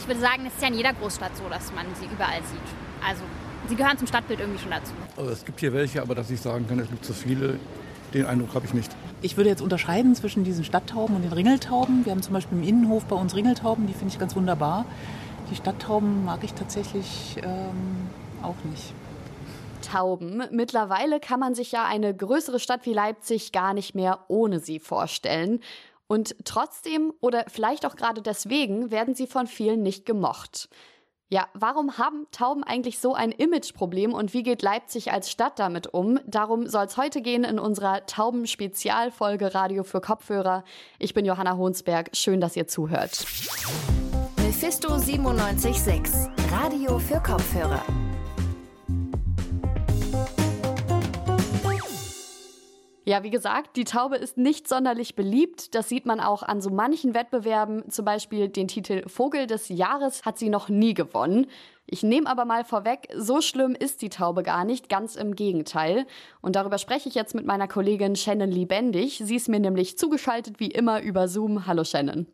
Ich würde sagen, es ist ja in jeder Großstadt so, dass man sie überall sieht. Also sie gehören zum Stadtbild irgendwie schon dazu. Also es gibt hier welche, aber dass ich sagen kann, es gibt zu viele, den Eindruck habe ich nicht. Ich würde jetzt unterscheiden zwischen diesen Stadttauben und den Ringeltauben. Wir haben zum Beispiel im Innenhof bei uns Ringeltauben, die finde ich ganz wunderbar. Die Stadttauben mag ich tatsächlich ähm, auch nicht. Tauben. Mittlerweile kann man sich ja eine größere Stadt wie Leipzig gar nicht mehr ohne sie vorstellen. Und trotzdem oder vielleicht auch gerade deswegen werden sie von vielen nicht gemocht. Ja, warum haben Tauben eigentlich so ein Imageproblem und wie geht Leipzig als Stadt damit um? Darum soll es heute gehen in unserer Tauben-Spezialfolge Radio für Kopfhörer. Ich bin Johanna Hohnsberg. Schön, dass ihr zuhört. Mephisto 976, Radio für Kopfhörer. Ja, wie gesagt, die Taube ist nicht sonderlich beliebt. Das sieht man auch an so manchen Wettbewerben. Zum Beispiel den Titel Vogel des Jahres hat sie noch nie gewonnen. Ich nehme aber mal vorweg, so schlimm ist die Taube gar nicht, ganz im Gegenteil. Und darüber spreche ich jetzt mit meiner Kollegin Shannon Lebendig. Sie ist mir nämlich zugeschaltet wie immer über Zoom. Hallo Shannon.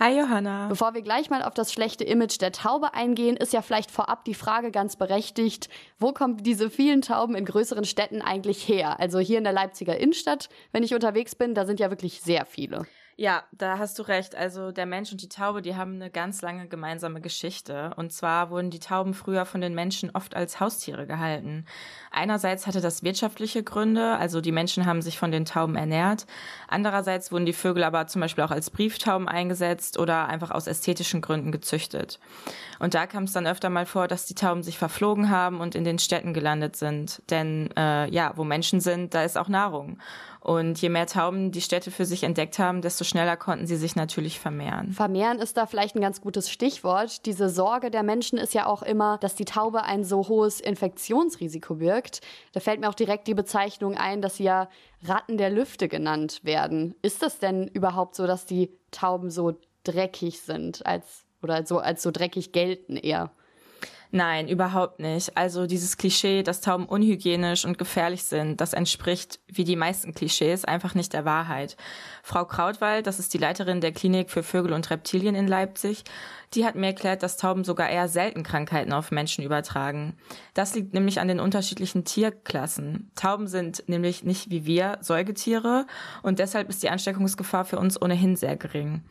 Hi Johanna. Bevor wir gleich mal auf das schlechte Image der Taube eingehen, ist ja vielleicht vorab die Frage ganz berechtigt, wo kommen diese vielen Tauben in größeren Städten eigentlich her? Also hier in der Leipziger Innenstadt, wenn ich unterwegs bin, da sind ja wirklich sehr viele. Ja, da hast du recht. Also der Mensch und die Taube, die haben eine ganz lange gemeinsame Geschichte. Und zwar wurden die Tauben früher von den Menschen oft als Haustiere gehalten. Einerseits hatte das wirtschaftliche Gründe, also die Menschen haben sich von den Tauben ernährt. Andererseits wurden die Vögel aber zum Beispiel auch als Brieftauben eingesetzt oder einfach aus ästhetischen Gründen gezüchtet. Und da kam es dann öfter mal vor, dass die Tauben sich verflogen haben und in den Städten gelandet sind. Denn äh, ja, wo Menschen sind, da ist auch Nahrung. Und je mehr Tauben die Städte für sich entdeckt haben, desto schneller konnten sie sich natürlich vermehren. Vermehren ist da vielleicht ein ganz gutes Stichwort. Diese Sorge der Menschen ist ja auch immer, dass die Taube ein so hohes Infektionsrisiko birgt. Da fällt mir auch direkt die Bezeichnung ein, dass sie ja Ratten der Lüfte genannt werden. Ist das denn überhaupt so, dass die Tauben so dreckig sind als oder so als so dreckig gelten eher? Nein, überhaupt nicht. Also dieses Klischee, dass Tauben unhygienisch und gefährlich sind, das entspricht, wie die meisten Klischees, einfach nicht der Wahrheit. Frau Krautwald, das ist die Leiterin der Klinik für Vögel und Reptilien in Leipzig, die hat mir erklärt, dass Tauben sogar eher selten Krankheiten auf Menschen übertragen. Das liegt nämlich an den unterschiedlichen Tierklassen. Tauben sind nämlich nicht wie wir Säugetiere und deshalb ist die Ansteckungsgefahr für uns ohnehin sehr gering.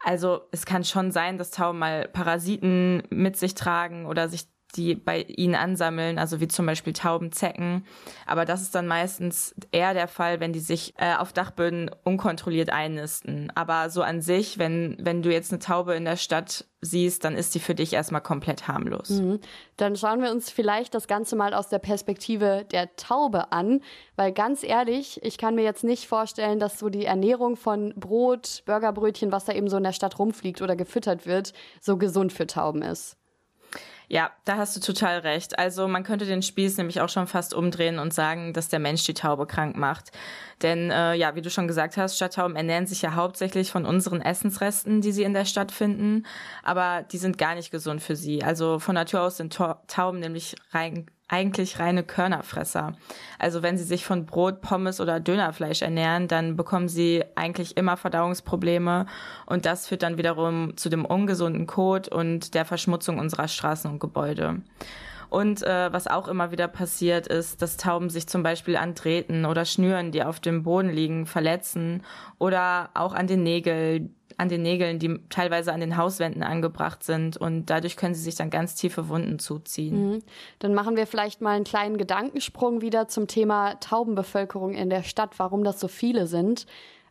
Also es kann schon sein, dass Tauben mal Parasiten mit sich tragen oder sich die bei ihnen ansammeln, also wie zum Beispiel Tauben, Zecken. Aber das ist dann meistens eher der Fall, wenn die sich äh, auf Dachböden unkontrolliert einnisten. Aber so an sich, wenn, wenn du jetzt eine Taube in der Stadt siehst, dann ist die für dich erstmal komplett harmlos. Mhm. Dann schauen wir uns vielleicht das Ganze mal aus der Perspektive der Taube an, weil ganz ehrlich, ich kann mir jetzt nicht vorstellen, dass so die Ernährung von Brot, Burgerbrötchen, was da eben so in der Stadt rumfliegt oder gefüttert wird, so gesund für Tauben ist. Ja, da hast du total recht. Also man könnte den Spieß nämlich auch schon fast umdrehen und sagen, dass der Mensch die Taube krank macht. Denn äh, ja, wie du schon gesagt hast, Stadttauben ernähren sich ja hauptsächlich von unseren Essensresten, die sie in der Stadt finden, aber die sind gar nicht gesund für sie. Also von Natur aus sind Tauben nämlich rein eigentlich reine Körnerfresser. Also wenn sie sich von Brot, Pommes oder Dönerfleisch ernähren, dann bekommen sie eigentlich immer Verdauungsprobleme und das führt dann wiederum zu dem ungesunden Kot und der Verschmutzung unserer Straßen und Gebäude. Und äh, was auch immer wieder passiert ist, dass Tauben sich zum Beispiel an Drähten oder Schnüren, die auf dem Boden liegen, verletzen oder auch an den Nägeln, an den Nägeln, die teilweise an den Hauswänden angebracht sind und dadurch können sie sich dann ganz tiefe Wunden zuziehen. Mhm. Dann machen wir vielleicht mal einen kleinen Gedankensprung wieder zum Thema Taubenbevölkerung in der Stadt, warum das so viele sind.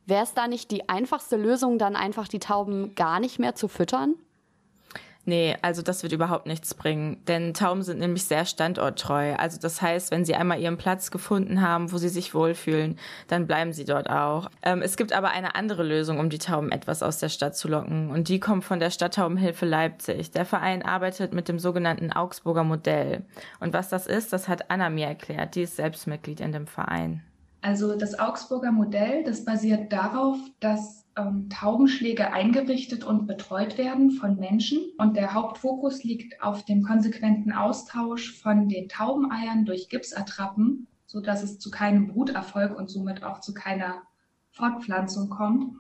Wäre es da nicht die einfachste Lösung, dann einfach die Tauben gar nicht mehr zu füttern? Nee, also das wird überhaupt nichts bringen, denn Tauben sind nämlich sehr standorttreu. Also das heißt, wenn sie einmal ihren Platz gefunden haben, wo sie sich wohlfühlen, dann bleiben sie dort auch. Ähm, es gibt aber eine andere Lösung, um die Tauben etwas aus der Stadt zu locken und die kommt von der Stadttaubenhilfe Leipzig. Der Verein arbeitet mit dem sogenannten Augsburger Modell. Und was das ist, das hat Anna mir erklärt. Die ist selbst Mitglied in dem Verein. Also das Augsburger Modell, das basiert darauf, dass ähm, Taubenschläge eingerichtet und betreut werden von Menschen. Und der Hauptfokus liegt auf dem konsequenten Austausch von den Taubeneiern durch Gipsattrappen, sodass es zu keinem Bruterfolg und somit auch zu keiner Fortpflanzung kommt.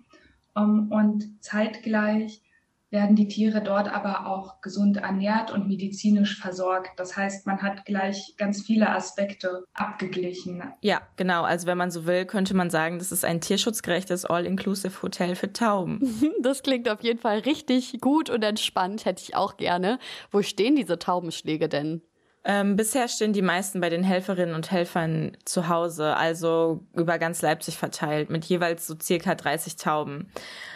Ähm, und zeitgleich werden die Tiere dort aber auch gesund ernährt und medizinisch versorgt. Das heißt, man hat gleich ganz viele Aspekte abgeglichen. Ja, genau. Also wenn man so will, könnte man sagen, das ist ein tierschutzgerechtes All-Inclusive Hotel für Tauben. Das klingt auf jeden Fall richtig gut und entspannt, hätte ich auch gerne. Wo stehen diese Taubenschläge denn? Ähm, bisher stehen die meisten bei den Helferinnen und Helfern zu Hause, also über ganz Leipzig verteilt, mit jeweils so circa 30 Tauben.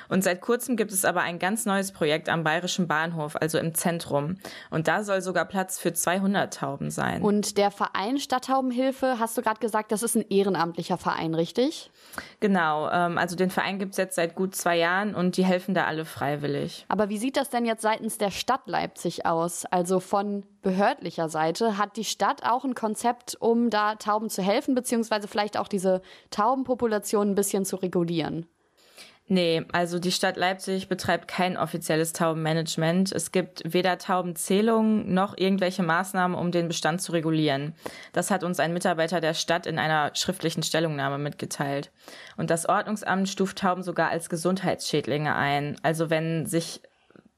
Und seit kurzem gibt es aber ein ganz neues Projekt am Bayerischen Bahnhof, also im Zentrum. Und da soll sogar Platz für 200 Tauben sein. Und der Verein Stadttaubenhilfe, hast du gerade gesagt, das ist ein ehrenamtlicher Verein, richtig? Genau, ähm, also den Verein gibt es jetzt seit gut zwei Jahren und die helfen da alle freiwillig. Aber wie sieht das denn jetzt seitens der Stadt Leipzig aus? Also von behördlicher Seite hat die Stadt auch ein Konzept, um da Tauben zu helfen, beziehungsweise vielleicht auch diese Taubenpopulation ein bisschen zu regulieren? Nee, also die Stadt Leipzig betreibt kein offizielles Taubenmanagement. Es gibt weder Taubenzählungen noch irgendwelche Maßnahmen, um den Bestand zu regulieren. Das hat uns ein Mitarbeiter der Stadt in einer schriftlichen Stellungnahme mitgeteilt. Und das Ordnungsamt stuft Tauben sogar als Gesundheitsschädlinge ein. Also wenn sich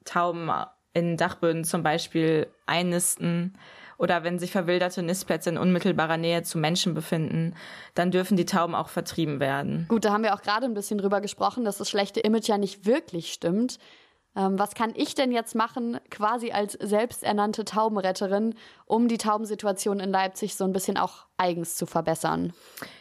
Tauben in Dachböden zum Beispiel einnisten, oder wenn sich verwilderte Nistplätze in unmittelbarer Nähe zu Menschen befinden, dann dürfen die Tauben auch vertrieben werden. Gut, da haben wir auch gerade ein bisschen drüber gesprochen, dass das schlechte Image ja nicht wirklich stimmt. Ähm, was kann ich denn jetzt machen, quasi als selbsternannte Taubenretterin, um die Taubensituation in Leipzig so ein bisschen auch eigens zu verbessern?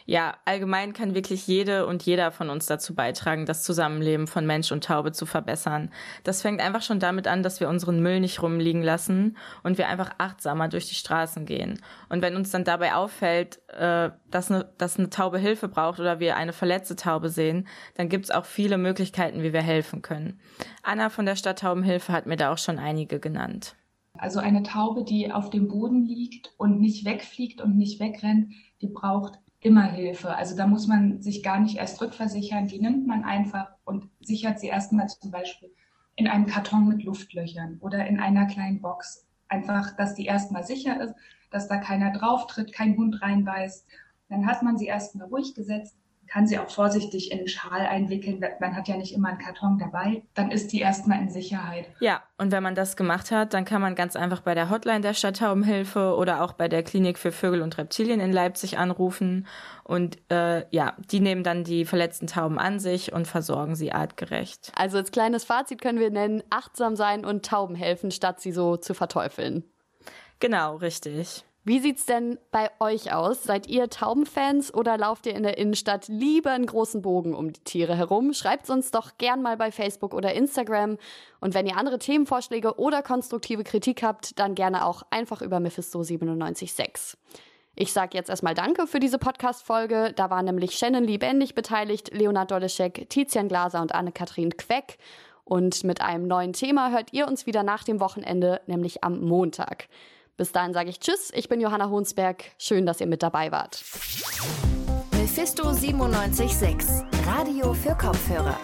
Ja, allgemein kann wirklich jede und jeder von uns dazu beitragen, das Zusammenleben von Mensch und Taube zu verbessern. Das fängt einfach schon damit an, dass wir unseren Müll nicht rumliegen lassen und wir einfach achtsamer durch die Straßen gehen. Und wenn uns dann dabei auffällt, äh, dass, eine, dass eine Taube Hilfe braucht oder wir eine verletzte Taube sehen, dann gibt es auch viele Möglichkeiten, wie wir helfen können. Anna von der Stadt Taubenhilfe hat mir da auch schon einige genannt. Also eine Taube, die auf dem Boden liegt und nicht wegfliegt und nicht wegrennt, die braucht immer Hilfe. Also da muss man sich gar nicht erst rückversichern. Die nimmt man einfach und sichert sie erstmal zum Beispiel in einem Karton mit Luftlöchern oder in einer kleinen Box. Einfach, dass die erstmal sicher ist, dass da keiner drauf tritt, kein Hund reinbeißt. Dann hat man sie erstmal ruhig gesetzt kann sie auch vorsichtig in den Schal einwickeln. Man hat ja nicht immer einen Karton dabei. Dann ist die erstmal in Sicherheit. Ja, und wenn man das gemacht hat, dann kann man ganz einfach bei der Hotline der Stadttaubenhilfe oder auch bei der Klinik für Vögel und Reptilien in Leipzig anrufen. Und äh, ja, die nehmen dann die verletzten Tauben an sich und versorgen sie artgerecht. Also als kleines Fazit können wir nennen, achtsam sein und Tauben helfen, statt sie so zu verteufeln. Genau, richtig. Wie sieht's denn bei euch aus? Seid ihr Taubenfans oder lauft ihr in der Innenstadt lieber einen großen Bogen um die Tiere herum? Schreibt's uns doch gern mal bei Facebook oder Instagram. Und wenn ihr andere Themenvorschläge oder konstruktive Kritik habt, dann gerne auch einfach über Mephisto 976. Ich sage jetzt erstmal Danke für diese Podcast-Folge. Da waren nämlich Shannon Lebendig beteiligt, Leonard Doleschek, Tizian Glaser und Anne-Kathrin Queck. Und mit einem neuen Thema hört ihr uns wieder nach dem Wochenende, nämlich am Montag. Bis dahin sage ich Tschüss, ich bin Johanna Hohnsberg. Schön, dass ihr mit dabei wart. Mephisto 976, Radio für Kopfhörer.